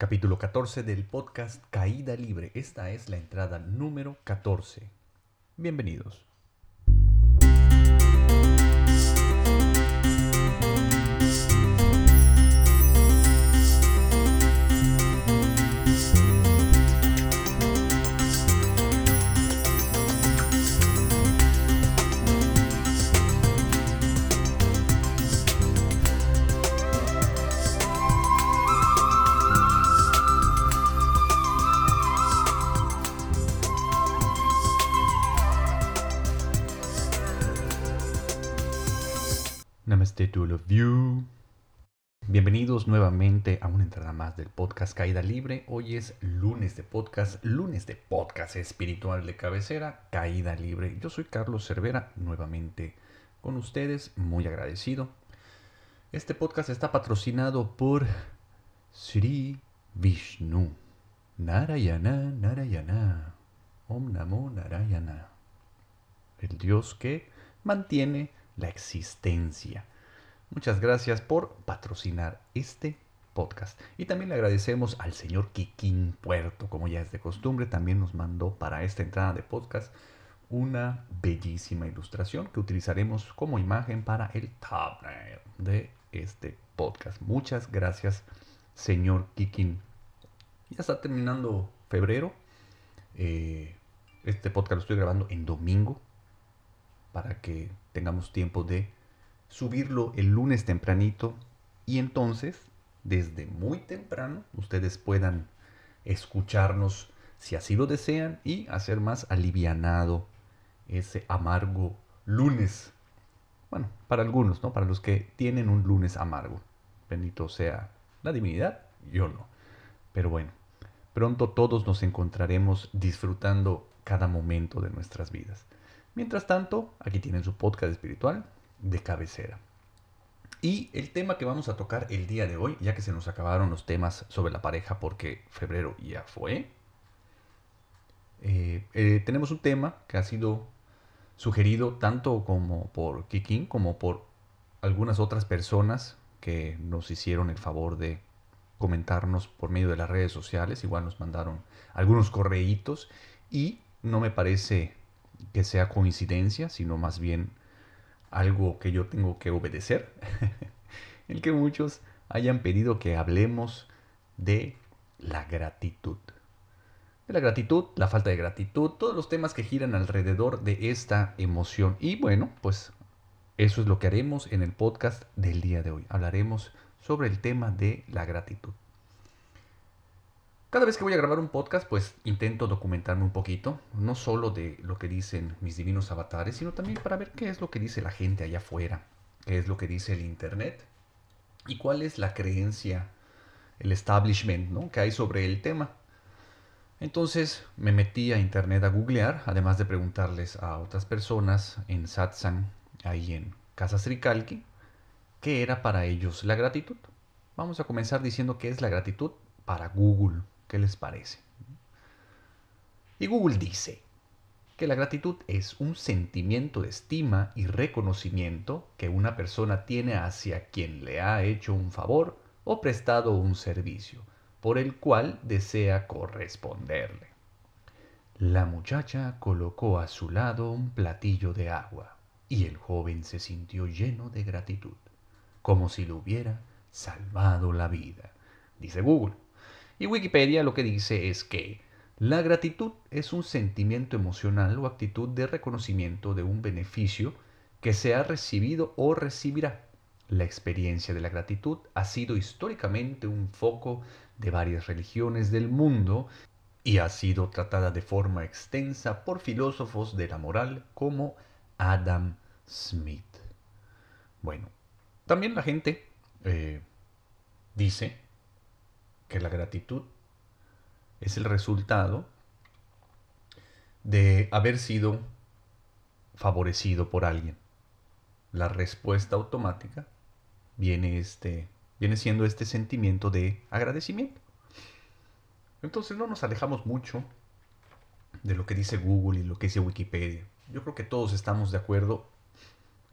Capítulo 14 del podcast Caída Libre. Esta es la entrada número 14. Bienvenidos. Bienvenidos nuevamente a una entrada más del podcast Caída Libre. Hoy es lunes de podcast, lunes de podcast espiritual de cabecera, Caída Libre. Yo soy Carlos Cervera, nuevamente con ustedes, muy agradecido. Este podcast está patrocinado por Sri Vishnu. Narayana, Narayana. Om Namo Narayana. El Dios que mantiene la existencia. Muchas gracias por patrocinar este podcast. Y también le agradecemos al señor Kikín Puerto, como ya es de costumbre, también nos mandó para esta entrada de podcast una bellísima ilustración que utilizaremos como imagen para el thumbnail de este podcast. Muchas gracias, señor Kikín. Ya está terminando febrero. Eh, este podcast lo estoy grabando en domingo para que tengamos tiempo de subirlo el lunes tempranito y entonces desde muy temprano ustedes puedan escucharnos si así lo desean y hacer más alivianado ese amargo lunes. Bueno, para algunos, ¿no? Para los que tienen un lunes amargo. Bendito sea la divinidad, yo no. Pero bueno, pronto todos nos encontraremos disfrutando cada momento de nuestras vidas. Mientras tanto, aquí tienen su podcast espiritual de cabecera. Y el tema que vamos a tocar el día de hoy, ya que se nos acabaron los temas sobre la pareja porque febrero ya fue, eh, eh, tenemos un tema que ha sido sugerido tanto como por Kikin como por algunas otras personas que nos hicieron el favor de comentarnos por medio de las redes sociales. Igual nos mandaron algunos correitos y no me parece que sea coincidencia, sino más bien algo que yo tengo que obedecer. el que muchos hayan pedido que hablemos de la gratitud. De la gratitud, la falta de gratitud, todos los temas que giran alrededor de esta emoción. Y bueno, pues eso es lo que haremos en el podcast del día de hoy. Hablaremos sobre el tema de la gratitud. Cada vez que voy a grabar un podcast, pues intento documentarme un poquito, no solo de lo que dicen mis divinos avatares, sino también para ver qué es lo que dice la gente allá afuera, qué es lo que dice el Internet y cuál es la creencia, el establishment ¿no? que hay sobre el tema. Entonces me metí a Internet a googlear, además de preguntarles a otras personas en satsang, ahí en Casa Srikalki, qué era para ellos la gratitud. Vamos a comenzar diciendo qué es la gratitud para Google. ¿Qué les parece? Y Google dice que la gratitud es un sentimiento de estima y reconocimiento que una persona tiene hacia quien le ha hecho un favor o prestado un servicio, por el cual desea corresponderle. La muchacha colocó a su lado un platillo de agua y el joven se sintió lleno de gratitud, como si le hubiera salvado la vida, dice Google. Y Wikipedia lo que dice es que la gratitud es un sentimiento emocional o actitud de reconocimiento de un beneficio que se ha recibido o recibirá. La experiencia de la gratitud ha sido históricamente un foco de varias religiones del mundo y ha sido tratada de forma extensa por filósofos de la moral como Adam Smith. Bueno, también la gente eh, dice que la gratitud es el resultado de haber sido favorecido por alguien. La respuesta automática viene, este, viene siendo este sentimiento de agradecimiento. Entonces no nos alejamos mucho de lo que dice Google y lo que dice Wikipedia. Yo creo que todos estamos de acuerdo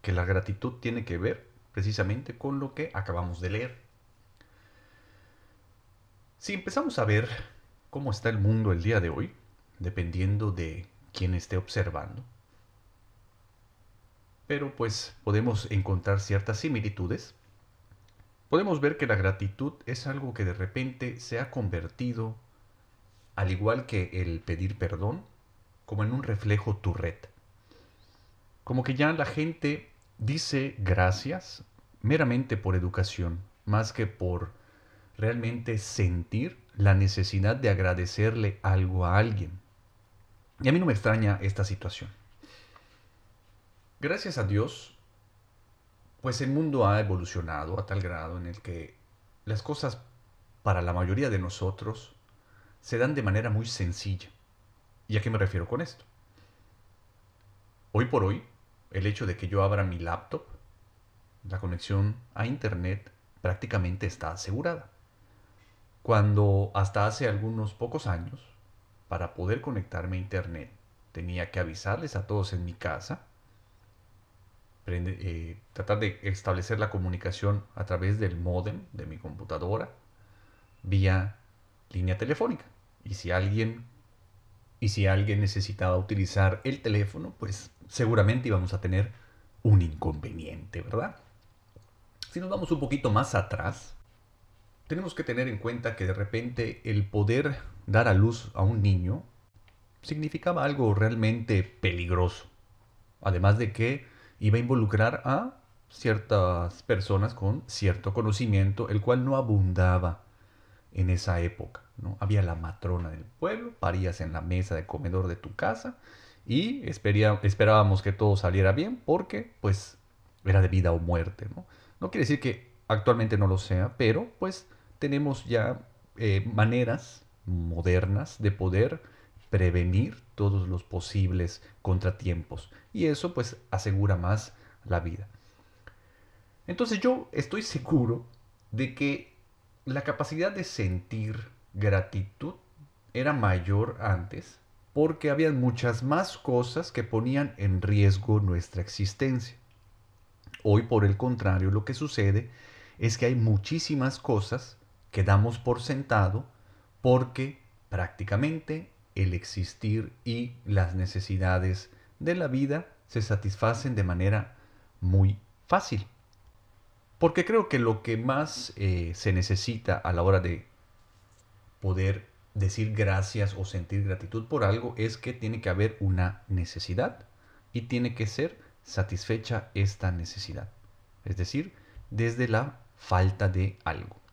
que la gratitud tiene que ver precisamente con lo que acabamos de leer. Si empezamos a ver cómo está el mundo el día de hoy, dependiendo de quién esté observando, pero pues podemos encontrar ciertas similitudes. Podemos ver que la gratitud es algo que de repente se ha convertido, al igual que el pedir perdón, como en un reflejo turret. Como que ya la gente dice gracias meramente por educación, más que por realmente sentir la necesidad de agradecerle algo a alguien. Y a mí no me extraña esta situación. Gracias a Dios, pues el mundo ha evolucionado a tal grado en el que las cosas para la mayoría de nosotros se dan de manera muy sencilla. ¿Y a qué me refiero con esto? Hoy por hoy, el hecho de que yo abra mi laptop, la conexión a Internet prácticamente está asegurada. Cuando hasta hace algunos pocos años, para poder conectarme a Internet, tenía que avisarles a todos en mi casa, eh, tratar de establecer la comunicación a través del modem de mi computadora vía línea telefónica. Y si alguien y si alguien necesitaba utilizar el teléfono, pues seguramente íbamos a tener un inconveniente, ¿verdad? Si nos vamos un poquito más atrás, tenemos que tener en cuenta que de repente el poder dar a luz a un niño significaba algo realmente peligroso. Además de que iba a involucrar a ciertas personas con cierto conocimiento, el cual no abundaba en esa época. ¿no? Había la matrona del pueblo, parías en la mesa de comedor de tu casa y esperábamos que todo saliera bien porque pues era de vida o muerte. ¿no? no quiere decir que actualmente no lo sea, pero pues tenemos ya eh, maneras modernas de poder prevenir todos los posibles contratiempos y eso pues asegura más la vida. Entonces yo estoy seguro de que la capacidad de sentir gratitud era mayor antes porque había muchas más cosas que ponían en riesgo nuestra existencia. Hoy por el contrario lo que sucede es que hay muchísimas cosas que damos por sentado porque prácticamente el existir y las necesidades de la vida se satisfacen de manera muy fácil. Porque creo que lo que más eh, se necesita a la hora de poder decir gracias o sentir gratitud por algo es que tiene que haber una necesidad y tiene que ser satisfecha esta necesidad. Es decir, desde la falta de algo.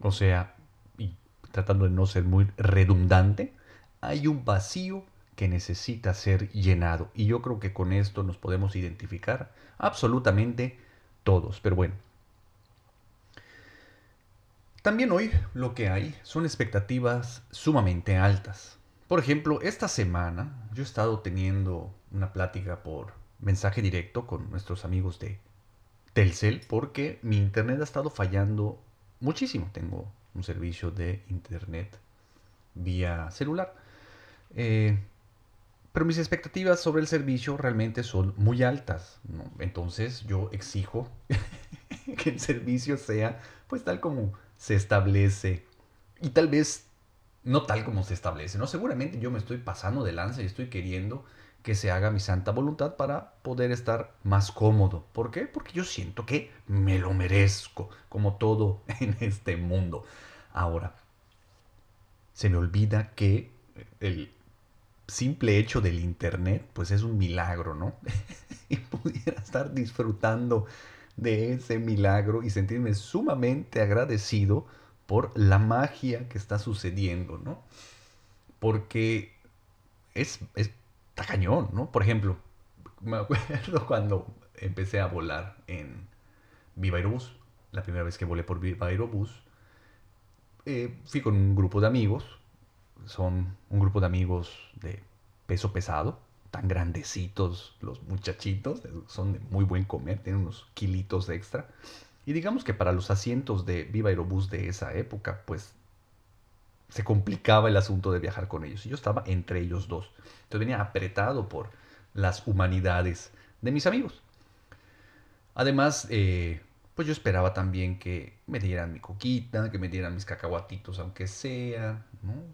O sea, y tratando de no ser muy redundante, hay un vacío que necesita ser llenado. Y yo creo que con esto nos podemos identificar absolutamente todos. Pero bueno. También hoy lo que hay son expectativas sumamente altas. Por ejemplo, esta semana yo he estado teniendo una plática por mensaje directo con nuestros amigos de Telcel porque mi internet ha estado fallando muchísimo. Tengo un servicio de internet vía celular. Eh, pero mis expectativas sobre el servicio realmente son muy altas. Entonces yo exijo que el servicio sea pues tal como se establece. Y tal vez no tal como se establece. No, seguramente yo me estoy pasando de lanza y estoy queriendo que se haga mi santa voluntad para poder estar más cómodo. ¿Por qué? Porque yo siento que me lo merezco, como todo en este mundo. Ahora, se me olvida que el simple hecho del Internet, pues es un milagro, ¿no? y pudiera estar disfrutando de ese milagro y sentirme sumamente agradecido por la magia que está sucediendo, ¿no? Porque es, es cañón, ¿no? Por ejemplo, me acuerdo cuando empecé a volar en Viva Aerobús, la primera vez que volé por Viva Aerobús, eh, fui con un grupo de amigos, son un grupo de amigos de peso pesado, tan grandecitos los muchachitos, son de muy buen comer, tienen unos kilitos extra. Y digamos que para los asientos de Viva Aerobús de esa época, pues se complicaba el asunto de viajar con ellos. Y yo estaba entre ellos dos. Entonces venía apretado por las humanidades de mis amigos. Además, eh, pues yo esperaba también que me dieran mi coquita, que me dieran mis cacahuatitos, aunque sea.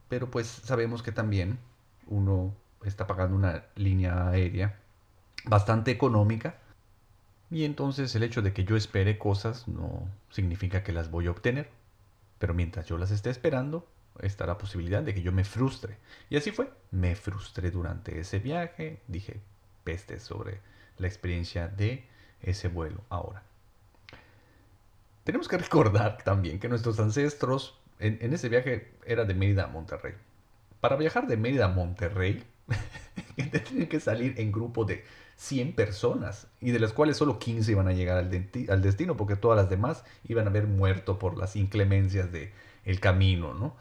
Pero pues sabemos que también uno está pagando una línea aérea bastante económica y entonces el hecho de que yo espere cosas no significa que las voy a obtener. Pero mientras yo las esté esperando, está la posibilidad de que yo me frustre. Y así fue. Me frustré durante ese viaje. Dije peste sobre la experiencia de ese vuelo ahora. Tenemos que recordar también que nuestros ancestros en, ese viaje era de Mérida a Monterrey. Para viajar de Mérida a Monterrey, tienen que salir en grupo de 100 personas y de las cuales solo 15 iban a llegar al, destino porque todas las demás iban a haber muerto por las inclemencias del el camino, ¿no?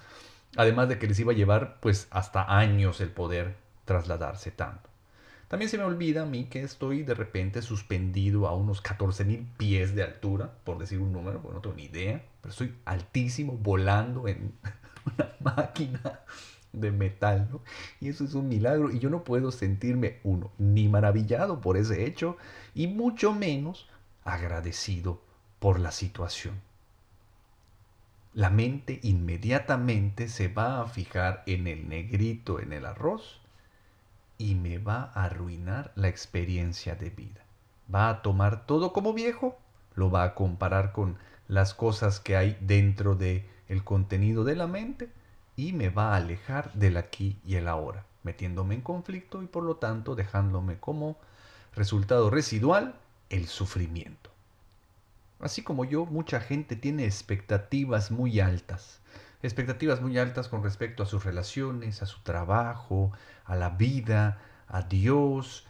Además de que les iba a llevar pues hasta años el poder trasladarse tanto. También se me olvida a mí que estoy de repente suspendido a unos 14.000 pies de altura, por decir un número, porque no tengo ni idea, pero estoy altísimo volando en una máquina de metal, ¿no? Y eso es un milagro y yo no puedo sentirme uno, ni maravillado por ese hecho y mucho menos agradecido por la situación. La mente inmediatamente se va a fijar en el negrito en el arroz y me va a arruinar la experiencia de vida. Va a tomar todo como viejo, lo va a comparar con las cosas que hay dentro de el contenido de la mente y me va a alejar del aquí y el ahora, metiéndome en conflicto y por lo tanto dejándome como resultado residual el sufrimiento. Así como yo, mucha gente tiene expectativas muy altas, expectativas muy altas con respecto a sus relaciones, a su trabajo, a la vida, a Dios,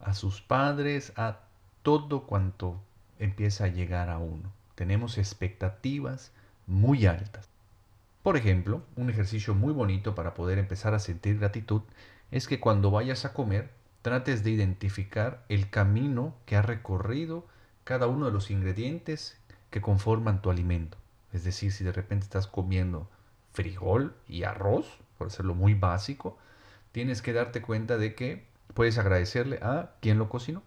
a sus padres, a todo cuanto empieza a llegar a uno. Tenemos expectativas muy altas. Por ejemplo, un ejercicio muy bonito para poder empezar a sentir gratitud es que cuando vayas a comer trates de identificar el camino que ha recorrido cada uno de los ingredientes que conforman tu alimento. Es decir, si de repente estás comiendo frijol y arroz, por hacerlo muy básico, tienes que darte cuenta de que puedes agradecerle a quien lo cocinó,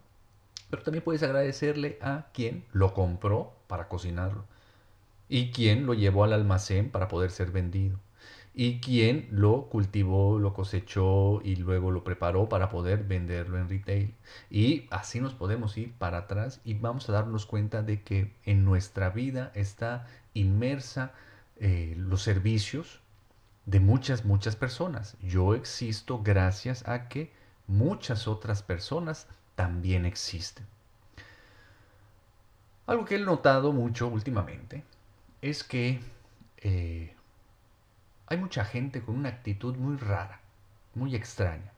pero también puedes agradecerle a quien lo compró para cocinarlo y quién lo llevó al almacén para poder ser vendido y quién lo cultivó, lo cosechó y luego lo preparó para poder venderlo en retail. Y así nos podemos ir para atrás y vamos a darnos cuenta de que en nuestra vida está inmersa eh, los servicios de muchas, muchas personas. Yo existo gracias a que muchas otras personas también existen. Algo que he notado mucho últimamente es que eh, hay mucha gente con una actitud muy rara, muy extraña.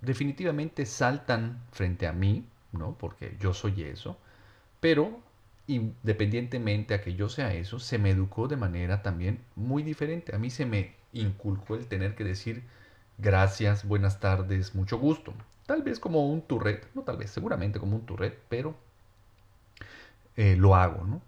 Definitivamente saltan frente a mí, ¿no? Porque yo soy eso, pero independientemente a que yo sea eso, se me educó de manera también muy diferente. A mí se me inculcó el tener que decir gracias, buenas tardes, mucho gusto. Tal vez como un turret, no tal vez, seguramente como un turret, pero eh, lo hago, ¿no?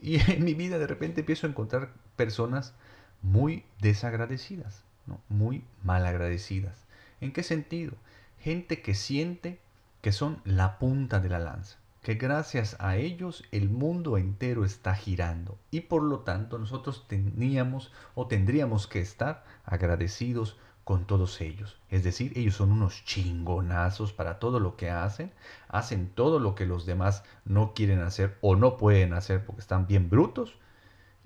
Y en mi vida de repente empiezo a encontrar personas muy desagradecidas, ¿no? muy malagradecidas. ¿En qué sentido? Gente que siente que son la punta de la lanza, que gracias a ellos el mundo entero está girando y por lo tanto nosotros teníamos o tendríamos que estar agradecidos con todos ellos. Es decir, ellos son unos chingonazos para todo lo que hacen, hacen todo lo que los demás no quieren hacer o no pueden hacer porque están bien brutos,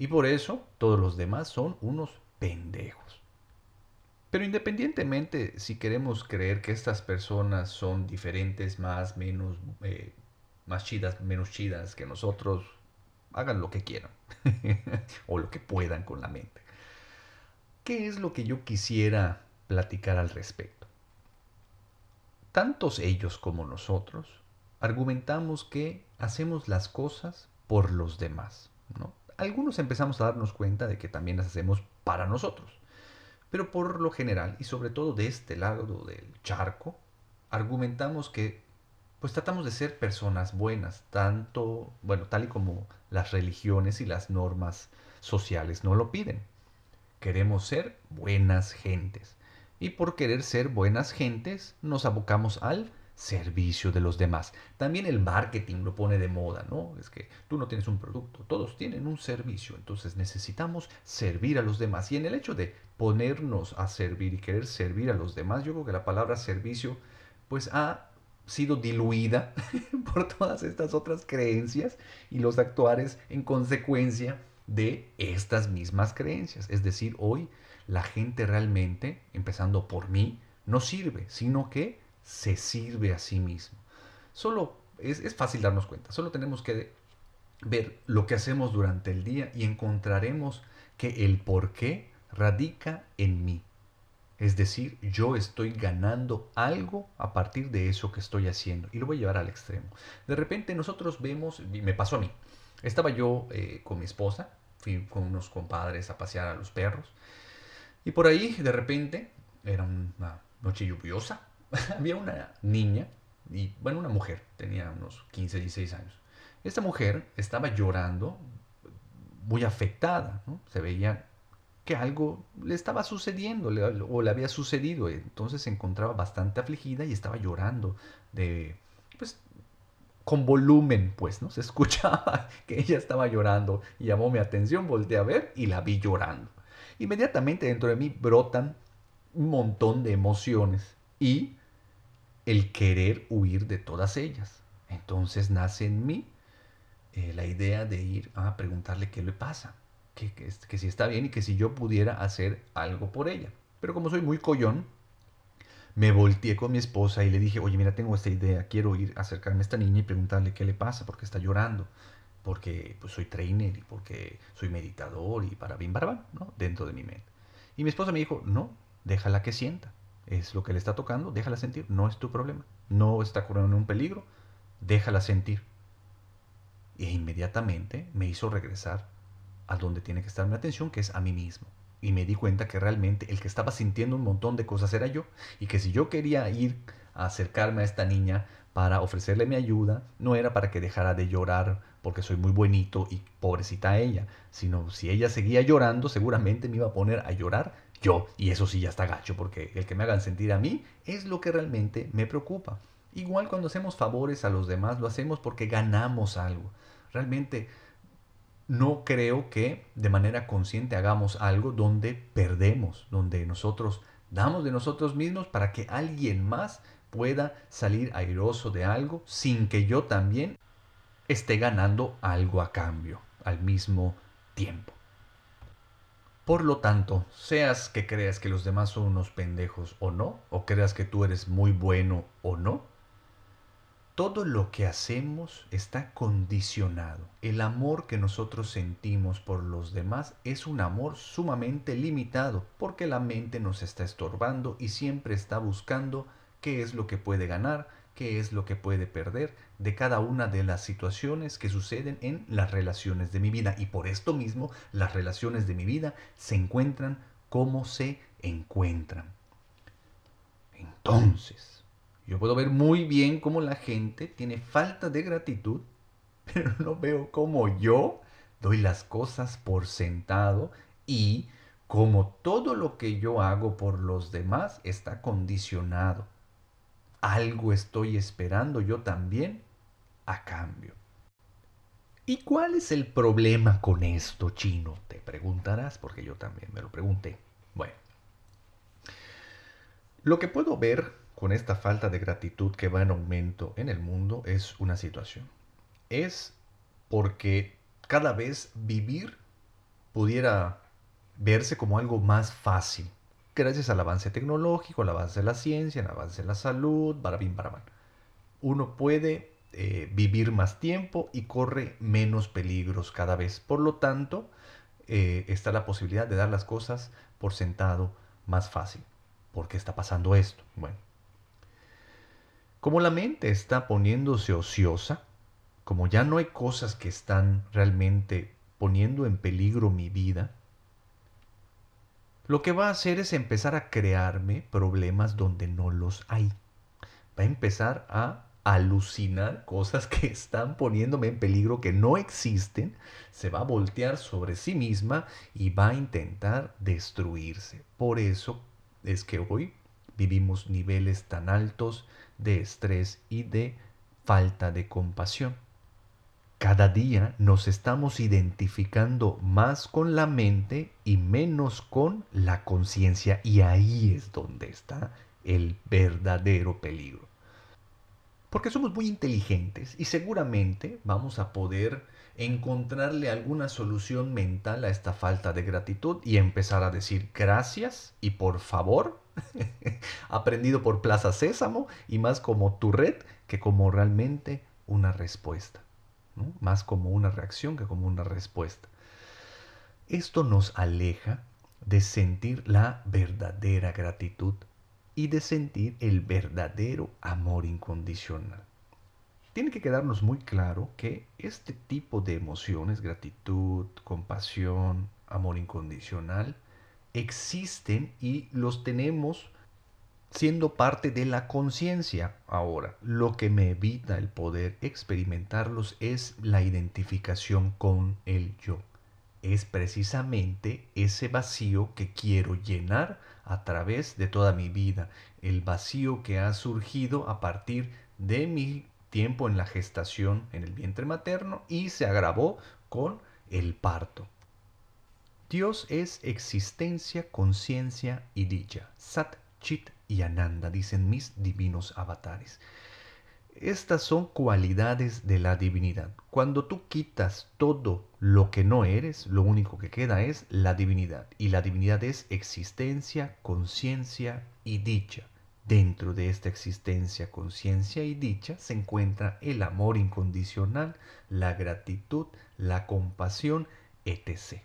y por eso todos los demás son unos pendejos. Pero independientemente si queremos creer que estas personas son diferentes, más, menos, eh, más chidas, menos chidas que nosotros, hagan lo que quieran o lo que puedan con la mente. ¿Qué es lo que yo quisiera platicar al respecto. Tantos ellos como nosotros argumentamos que hacemos las cosas por los demás. ¿no? Algunos empezamos a darnos cuenta de que también las hacemos para nosotros. Pero por lo general, y sobre todo de este lado del charco, argumentamos que pues tratamos de ser personas buenas, tanto, bueno, tal y como las religiones y las normas sociales no lo piden. Queremos ser buenas gentes y por querer ser buenas gentes nos abocamos al servicio de los demás. También el marketing lo pone de moda, ¿no? Es que tú no tienes un producto, todos tienen un servicio, entonces necesitamos servir a los demás. Y en el hecho de ponernos a servir y querer servir a los demás, yo creo que la palabra servicio pues ha sido diluida por todas estas otras creencias y los actuares en consecuencia de estas mismas creencias. Es decir, hoy la gente realmente, empezando por mí, no sirve, sino que se sirve a sí mismo. Solo es, fácil darnos cuenta, solo tenemos que ver lo que hacemos durante el día y encontraremos que el por qué radica en mí. Es decir, yo estoy ganando algo a partir de eso que estoy haciendo. Y lo voy a llevar al extremo. De repente nosotros vemos, me pasó a mí, estaba yo eh, con mi esposa, fui con unos compadres a pasear a los perros. Y por ahí, de repente, era una noche lluviosa, había una niña, y bueno, una mujer, tenía unos 15, 16 años. Esta mujer estaba llorando, muy afectada, se veía que algo le estaba sucediendo o le había sucedido, entonces se encontraba bastante afligida y estaba llorando de, pues, con volumen, pues, ¿no? Se escuchaba que ella estaba llorando y llamó mi atención, volteé a ver y la vi llorando. Inmediatamente dentro de mí brotan un montón de emociones y el querer huir de todas ellas. Entonces nace en mí eh, la idea de ir a preguntarle qué le pasa, que, que, si está bien y que si yo pudiera hacer algo por ella. Pero como soy muy collón, me volteé con mi esposa y le dije, oye, mira, tengo esta idea, quiero ir a acercarme a esta niña y preguntarle qué le pasa, porque está llorando, porque pues, soy trainer y porque soy meditador y para bien barba, ¿no? Dentro de mi mente. Y mi esposa me dijo, no, déjala que sienta es lo que le está tocando, déjala sentir, no es tu problema. No está corriendo un peligro, déjala sentir. E inmediatamente me hizo regresar a donde tiene que estar mi atención, que es a mí mismo. Y me di cuenta que realmente el que estaba sintiendo un montón de cosas era yo. Y que si yo quería ir a acercarme a esta niña para ofrecerle mi ayuda, no era para que dejara de llorar porque soy muy bonito y pobrecita ella, sino si ella seguía llorando, seguramente me iba a poner a llorar yo. Y eso sí ya está gacho, porque el que me hagan sentir a mí es lo que realmente me preocupa. Igual cuando hacemos favores a los demás, lo hacemos porque ganamos algo. Realmente no creo que de manera consciente hagamos algo donde perdemos, donde nosotros damos de nosotros mismos para que alguien más pueda salir airoso de algo sin que yo también esté ganando algo a cambio al mismo tiempo. Por lo tanto, seas que creas que los demás son unos pendejos o no, o creas que tú eres muy bueno o no, todo lo que hacemos está condicionado. El amor que nosotros sentimos por los demás es un amor sumamente limitado, porque la mente nos está estorbando y siempre está buscando qué es lo que puede ganar, qué es lo que puede perder de cada una de las situaciones que suceden en las relaciones de mi vida. Y por esto mismo, las relaciones de mi vida se encuentran como se encuentran. Entonces, yo puedo ver muy bien cómo la gente tiene falta de gratitud, pero no veo cómo yo doy las cosas por sentado y como todo lo que yo hago por los demás está condicionado algo estoy esperando yo también a cambio. ¿Y cuál es el problema con esto, chino? Te preguntarás, porque yo también me lo pregunté. Bueno, lo que puedo ver con esta falta de gratitud que va en aumento en el mundo es una situación. Es porque cada vez vivir pudiera verse como algo más fácil gracias al avance tecnológico, al avance de la ciencia, al avance de la salud, barabín, barabán. Uno puede eh, vivir más tiempo y corre menos peligros cada vez. Por lo tanto, eh, está la posibilidad de dar las cosas por sentado más fácil. ¿Por qué está pasando esto? Bueno, como la mente está poniéndose ociosa, como ya no hay cosas que están realmente poniendo en peligro mi vida, lo que va a hacer es empezar a crearme problemas donde no los hay. Va a empezar a alucinar cosas que están poniéndome en peligro, que no existen, se va a voltear sobre sí misma y va a intentar destruirse. Por eso es que hoy vivimos niveles tan altos de estrés y de falta de compasión. Cada día nos estamos identificando más con la mente y menos con la conciencia y ahí es donde está el verdadero peligro. Porque somos muy inteligentes y seguramente vamos a poder encontrarle alguna solución mental a esta falta de gratitud y empezar a decir gracias y por favor, aprendido por Plaza Sésamo y más como tu red que como realmente una respuesta, más como una reacción que como una respuesta. Esto nos aleja de sentir la verdadera gratitud y de sentir el verdadero amor incondicional. Tiene que quedarnos muy claro que este tipo de emociones, gratitud, compasión, amor incondicional, existen y los tenemos siendo parte de la conciencia. Ahora, lo que me evita el poder experimentarlos es la identificación con el yo. Es precisamente ese vacío que quiero llenar a través de toda mi vida, el vacío que ha surgido a partir de mi tiempo en la gestación en el vientre materno y se agravó con el parto. Dios es existencia, conciencia y dicha. Sat, Chit y Ananda, dicen mis divinos avatares. Estas son cualidades de la divinidad. Cuando tú quitas todo lo que no eres, lo único que queda es la divinidad. Y la divinidad es existencia, conciencia y dicha. Dentro de esta existencia, conciencia y dicha se encuentra el amor incondicional, la gratitud, la compasión, etc.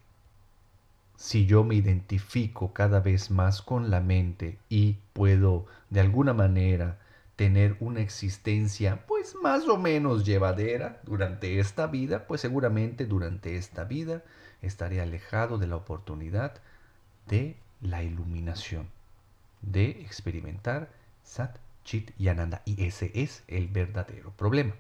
Si yo me identifico cada vez más con la mente y puedo de alguna manera tener una existencia pues más o menos llevadera durante esta vida, pues seguramente durante esta vida estaré alejado de la oportunidad de la iluminación, de experimentar Sat, Chit y Ananda. Y ese es el verdadero problema.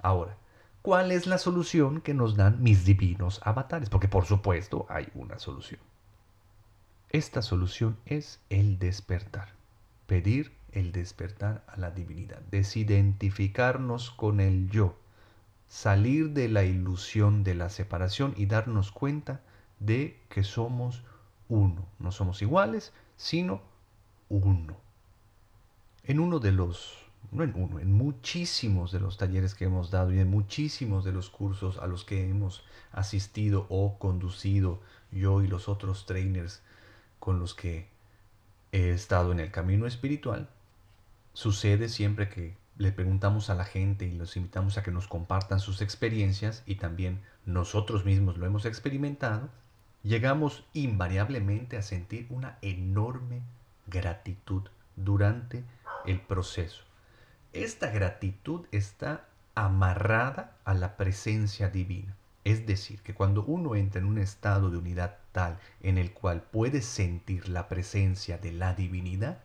Ahora, ¿cuál es la solución que nos dan mis divinos avatares? Porque por supuesto hay una solución. Esta solución es el despertar. Pedir el despertar a la divinidad, desidentificarnos con el yo, salir de la ilusión de la separación y darnos cuenta de que somos uno. No somos iguales, sino uno. En uno de los, no en uno, en muchísimos de los talleres que hemos dado y en muchísimos de los cursos a los que hemos asistido o conducido yo y los otros trainers con los que he estado en el camino espiritual, sucede siempre que le preguntamos a la gente y los invitamos a que nos compartan sus experiencias y también nosotros mismos lo hemos experimentado, llegamos invariablemente a sentir una enorme gratitud durante el proceso. Esta gratitud está amarrada a la presencia divina. Es decir, que cuando uno entra en un estado de unidad tal en el cual puede sentir la presencia de la divinidad,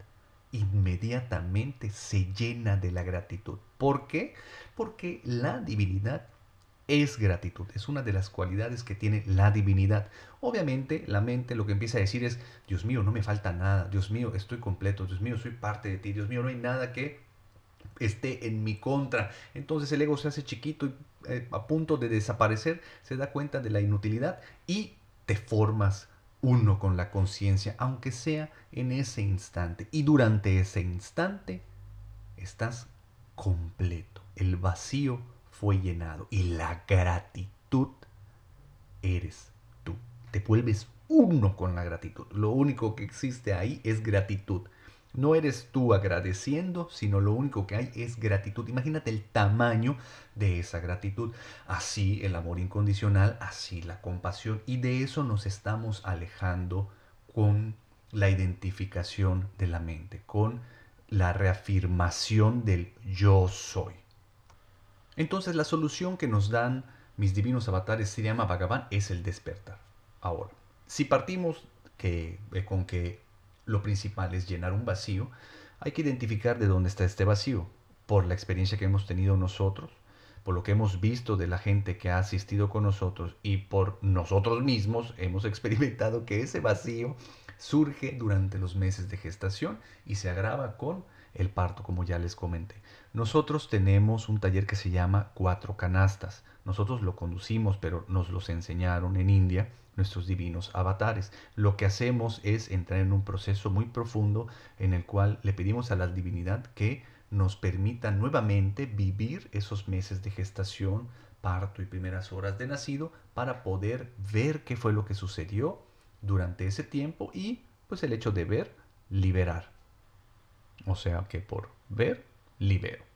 inmediatamente se llena de la gratitud. ¿Por qué? Porque la divinidad es gratitud, es una de las cualidades que tiene la divinidad. Obviamente la mente lo que empieza a decir es, Dios mío, no me falta nada, Dios mío, estoy completo, Dios mío, soy parte de ti, Dios mío, no hay nada que esté en mi contra. Entonces el ego se hace chiquito y eh, a punto de desaparecer, se da cuenta de la inutilidad y te formas uno con la conciencia, aunque sea en ese instante. Y durante ese instante estás completo. El vacío fue llenado y la gratitud eres tú. Te vuelves uno con la gratitud. Lo único que existe ahí es gratitud. No eres tú agradeciendo, sino lo único que hay es gratitud. Imagínate el tamaño de esa gratitud. Así el amor incondicional, así la compasión. Y de eso nos estamos alejando con la identificación de la mente, con la reafirmación del yo soy. Entonces la solución que nos dan mis divinos avatares llama Bhagavan es el despertar. Ahora, si partimos que, eh, con que lo principal es llenar un vacío, hay que identificar de dónde está este vacío, por la experiencia que hemos tenido nosotros, por lo que hemos visto de la gente que ha asistido con nosotros y por nosotros mismos hemos experimentado que ese vacío surge durante los meses de gestación y se agrava con el parto, como ya les comenté. Nosotros tenemos un taller que se llama Cuatro Canastas. Nosotros lo conducimos, pero nos los enseñaron en India nuestros divinos avatares. Lo que hacemos es entrar en un proceso muy profundo en el cual le pedimos a la divinidad que nos permita nuevamente vivir esos meses de gestación, parto y primeras horas de nacido para poder ver qué fue lo que sucedió durante ese tiempo y pues el hecho de ver, liberar. O sea que por ver, libero.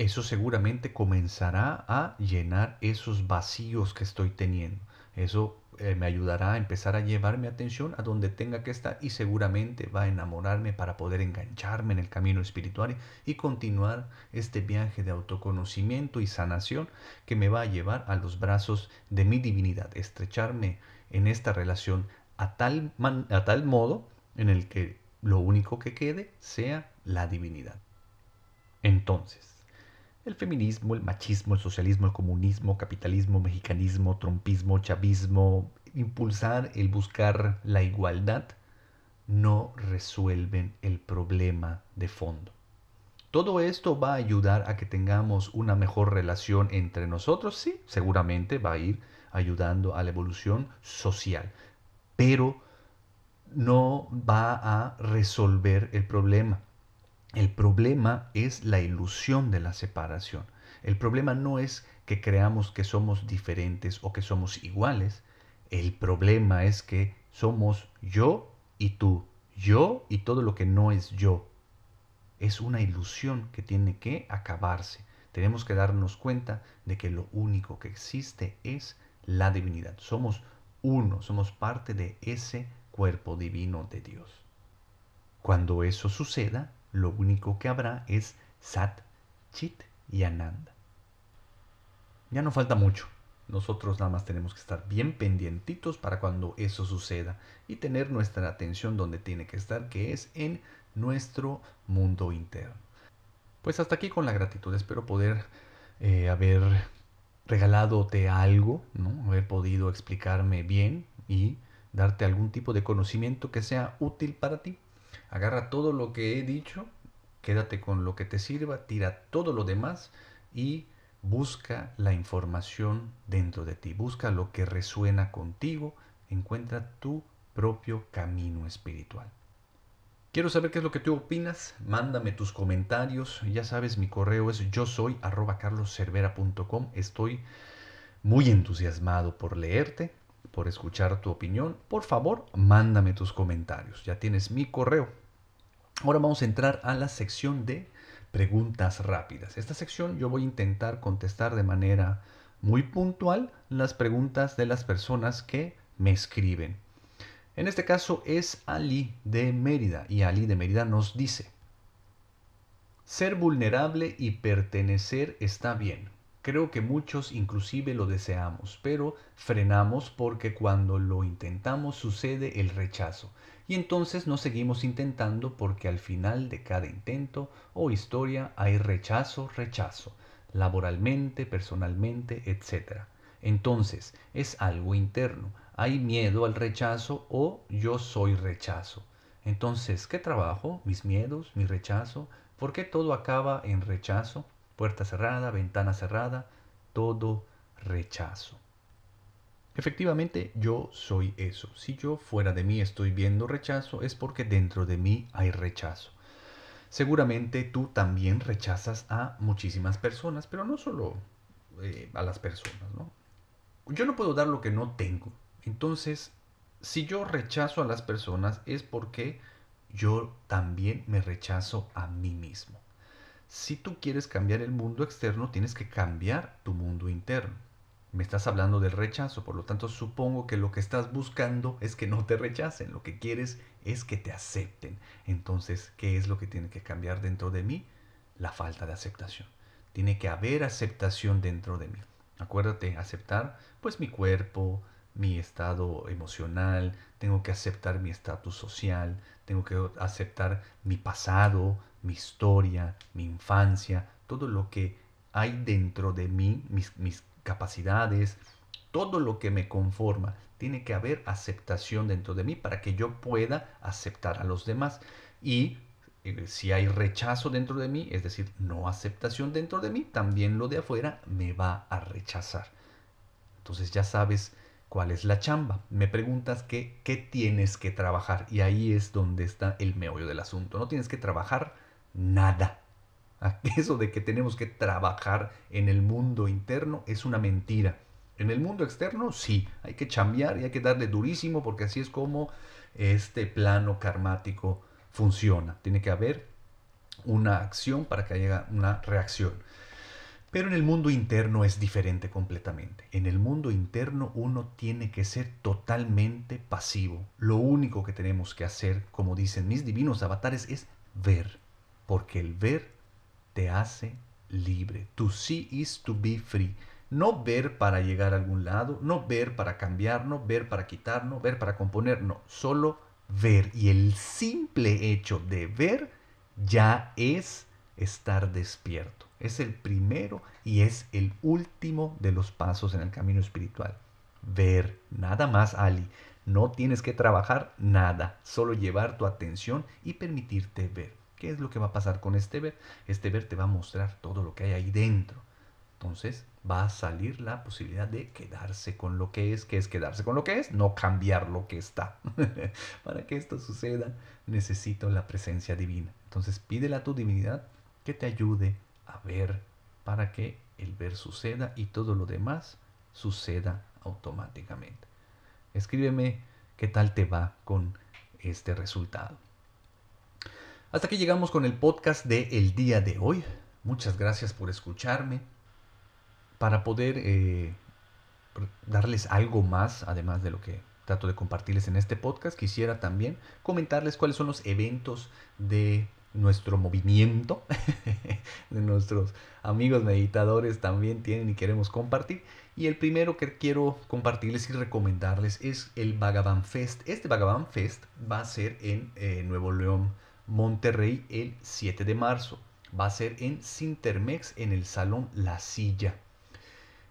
Eso seguramente comenzará a llenar esos vacíos que estoy teniendo. Eso eh, me ayudará a empezar a llevar mi atención a donde tenga que estar y seguramente va a enamorarme para poder engancharme en el camino espiritual y continuar este viaje de autoconocimiento y sanación que me va a llevar a los brazos de mi divinidad, estrecharme en esta relación a tal, a tal modo en el que lo único que quede sea la divinidad. Entonces, el feminismo, el machismo, el socialismo, el comunismo, capitalismo, mexicanismo, trompismo, chavismo, impulsar el buscar la igualdad, no resuelven el problema de fondo. Todo esto va a ayudar a que tengamos una mejor relación entre nosotros, sí, seguramente va a ir ayudando a la evolución social, pero no va a resolver el problema. El problema es la ilusión de la separación. El problema no es que creamos que somos diferentes o que somos iguales. El problema es que somos yo y tú, yo y todo lo que no es yo. Es una ilusión que tiene que acabarse. Tenemos que darnos cuenta de que lo único que existe es la divinidad. Somos uno, somos parte de ese cuerpo divino de Dios. Cuando eso suceda, lo único que habrá es Sat, Chit y Ananda. Ya no falta mucho. Nosotros nada más tenemos que estar bien pendientitos para cuando eso suceda y tener nuestra atención donde tiene que estar, que es en nuestro mundo interno. Pues hasta aquí con la gratitud. Espero poder eh, haber regaladote algo, ¿no? haber podido explicarme bien y darte algún tipo de conocimiento que sea útil para ti. Agarra todo lo que he dicho, quédate con lo que te sirva, tira todo lo demás y busca la información dentro de ti. Busca lo que resuena contigo, encuentra tu propio camino espiritual. Quiero saber qué es lo que tú opinas, mándame tus comentarios, ya sabes mi correo es yo soy arroba carloscervera.com, estoy muy entusiasmado por leerte, por escuchar tu opinión, por favor mándame tus comentarios, ya tienes mi correo. Ahora vamos a entrar a la sección de preguntas rápidas. Esta sección yo voy a intentar contestar de manera muy puntual las preguntas de las personas que me escriben. En este caso es Ali de Mérida y Ali de Mérida nos dice, ser vulnerable y pertenecer está bien. Creo que muchos inclusive lo deseamos, pero frenamos porque cuando lo intentamos sucede el rechazo. Y entonces no seguimos intentando porque al final de cada intento o historia hay rechazo, rechazo, laboralmente, personalmente, etc. Entonces es algo interno. Hay miedo al rechazo o yo soy rechazo. Entonces, ¿qué trabajo? ¿Mis miedos? ¿Mi rechazo? ¿Por qué todo acaba en rechazo? Puerta cerrada, ventana cerrada, todo rechazo. Efectivamente, yo soy eso. Si yo fuera de mí estoy viendo rechazo, es porque dentro de mí hay rechazo. Seguramente tú también rechazas a muchísimas personas, pero no solo eh, a las personas, ¿no? Yo no puedo dar lo que no tengo. Entonces, si yo rechazo a las personas es porque yo también me rechazo a mí mismo. Si tú quieres cambiar el mundo externo, tienes que cambiar tu mundo interno. Me estás hablando del rechazo, por lo tanto supongo que lo que estás buscando es que no te rechacen, lo que quieres es que te acepten. Entonces, ¿qué es lo que tiene que cambiar dentro de mí? La falta de aceptación. Tiene que haber aceptación dentro de mí. Acuérdate, aceptar pues mi cuerpo, mi estado emocional, tengo que aceptar mi estatus social, tengo que aceptar mi pasado, mi historia, mi infancia, todo lo que hay dentro de mí, mis, mis capacidades, todo lo que me conforma, Tiene que haber aceptación dentro de mí para que yo pueda aceptar a los demás. Y eh, si hay rechazo dentro de mí, es decir, no aceptación dentro de mí, también lo de afuera me va a rechazar. Entonces ya sabes cuál es la chamba. Me preguntas qué, qué tienes que trabajar y ahí es donde está el meollo del asunto. No tienes que trabajar nada. Eso de que tenemos que trabajar en el mundo interno es una mentira. En el mundo externo sí, hay que chambear y hay que darle durísimo porque así es como este plano karmático funciona. Tiene que haber una acción para que haya una reacción. Pero en el mundo interno es diferente completamente. En el mundo interno uno tiene que ser totalmente pasivo. Lo único que tenemos que hacer, como dicen mis divinos avatares, es ver. Porque el ver te hace libre. To see is to be free. No ver para llegar a algún lado, no ver para cambiar, no ver para quitar, no ver para componer, no. Solo ver. Y el simple hecho de ver ya es estar despierto. Es el primero y es el último de los pasos en el camino espiritual. Ver, nada más, Ali. No tienes que trabajar nada, solo llevar tu atención y permitirte ver. ¿Qué es lo que va a pasar con este ver? Este ver te va a mostrar todo lo que hay ahí dentro. Entonces va a salir la posibilidad de quedarse con lo que es. ¿Qué es quedarse con lo que es? No cambiar lo que está. Para que esto suceda, necesito la presencia divina. Entonces pídele a tu divinidad que te ayude a ver para que el ver suceda y todo lo demás suceda automáticamente. Escríbeme qué tal te va con este resultado. Hasta aquí llegamos con el podcast de el día de hoy. Muchas gracias por escucharme para poder eh, darles algo más, además de lo que trato de compartirles en este podcast, quisiera también comentarles cuáles son los eventos de nuestro movimiento, de nuestros amigos meditadores también tienen y queremos compartir. Y el primero que quiero compartirles y recomendarles es el Bhagavan Fest. Este Bhagavan Fest va a ser en eh, Nuevo León, Monterrey, el 7 de marzo. Va a ser en Sintermex, en el Salón La Silla.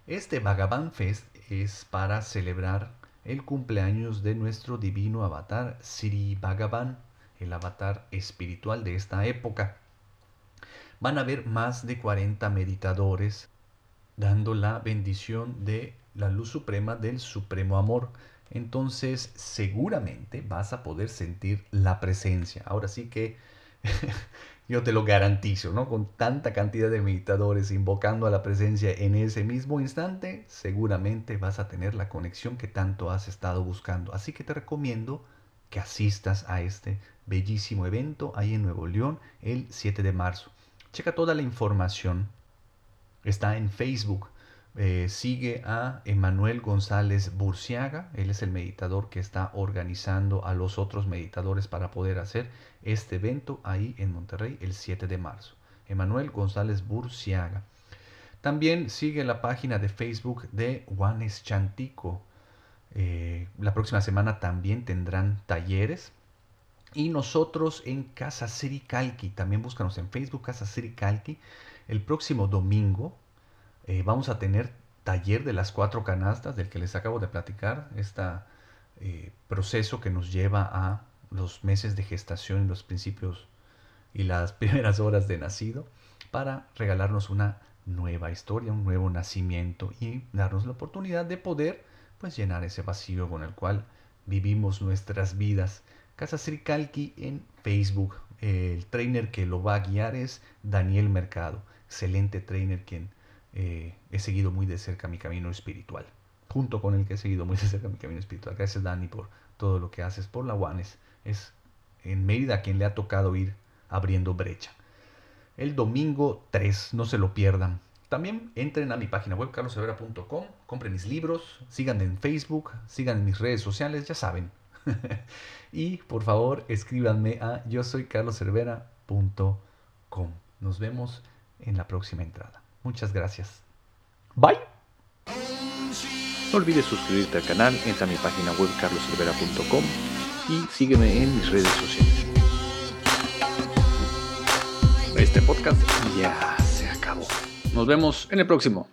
Este Bhagavan Fest es para celebrar el cumpleaños de nuestro divino avatar Sri Bhagavan, el avatar espiritual de esta época. Van a haber más de 40 meditadores dando la bendición de la luz suprema del supremo amor. Entonces seguramente vas a poder sentir la presencia. Ahora sí que yo te lo garantizo, ¿no? Con tanta cantidad de meditadores invocando a la presencia en ese mismo instante, seguramente vas a tener la conexión que tanto has estado buscando. Así que te recomiendo que asistas a este bellísimo evento ahí en Nuevo León el 7 de marzo. Checa toda la información. Está en Facebook. Eh, sigue a Emanuel González Burciaga, él es el meditador que está organizando a los otros meditadores para poder hacer este evento ahí en Monterrey el 7 de marzo. Emanuel González Burciaga. También sigue la página de Facebook de Juanes Chantico. Eh, la próxima semana también tendrán talleres. Y nosotros en Casa Calqui, también búscanos en Facebook Casa Calqui. El próximo domingo, eh, vamos a tener taller de las cuatro canastas del que les acabo de platicar, este proceso que nos lleva a los meses de gestación y los principios y las primeras horas de nacido para regalarnos una nueva historia, un nuevo nacimiento y darnos la oportunidad de poder pues llenar ese vacío con el cual vivimos nuestras vidas. Casa Sricalqui en Facebook. El trainer que lo va a guiar es Daniel Mercado, excelente trainer quien eh, he seguido muy de cerca mi camino espiritual, junto con el que he seguido muy de cerca mi camino espiritual. Gracias Dani por todo lo que haces por la UANES. Es en Mérida quien le ha tocado ir abriendo brecha. El domingo 3, no se lo pierdan. También entren a mi página web carlosevera.com, compren mis libros, sigan en Facebook, sigan en mis redes sociales, ya saben. y por favor escríbanme a yo soy carloscervera.com. Nos vemos en la próxima entrada. Muchas gracias. Bye. No olvides suscribirte al canal, entra a mi página web carloservera.com y sígueme en mis redes sociales. Este podcast ya se acabó. Nos vemos en el próximo.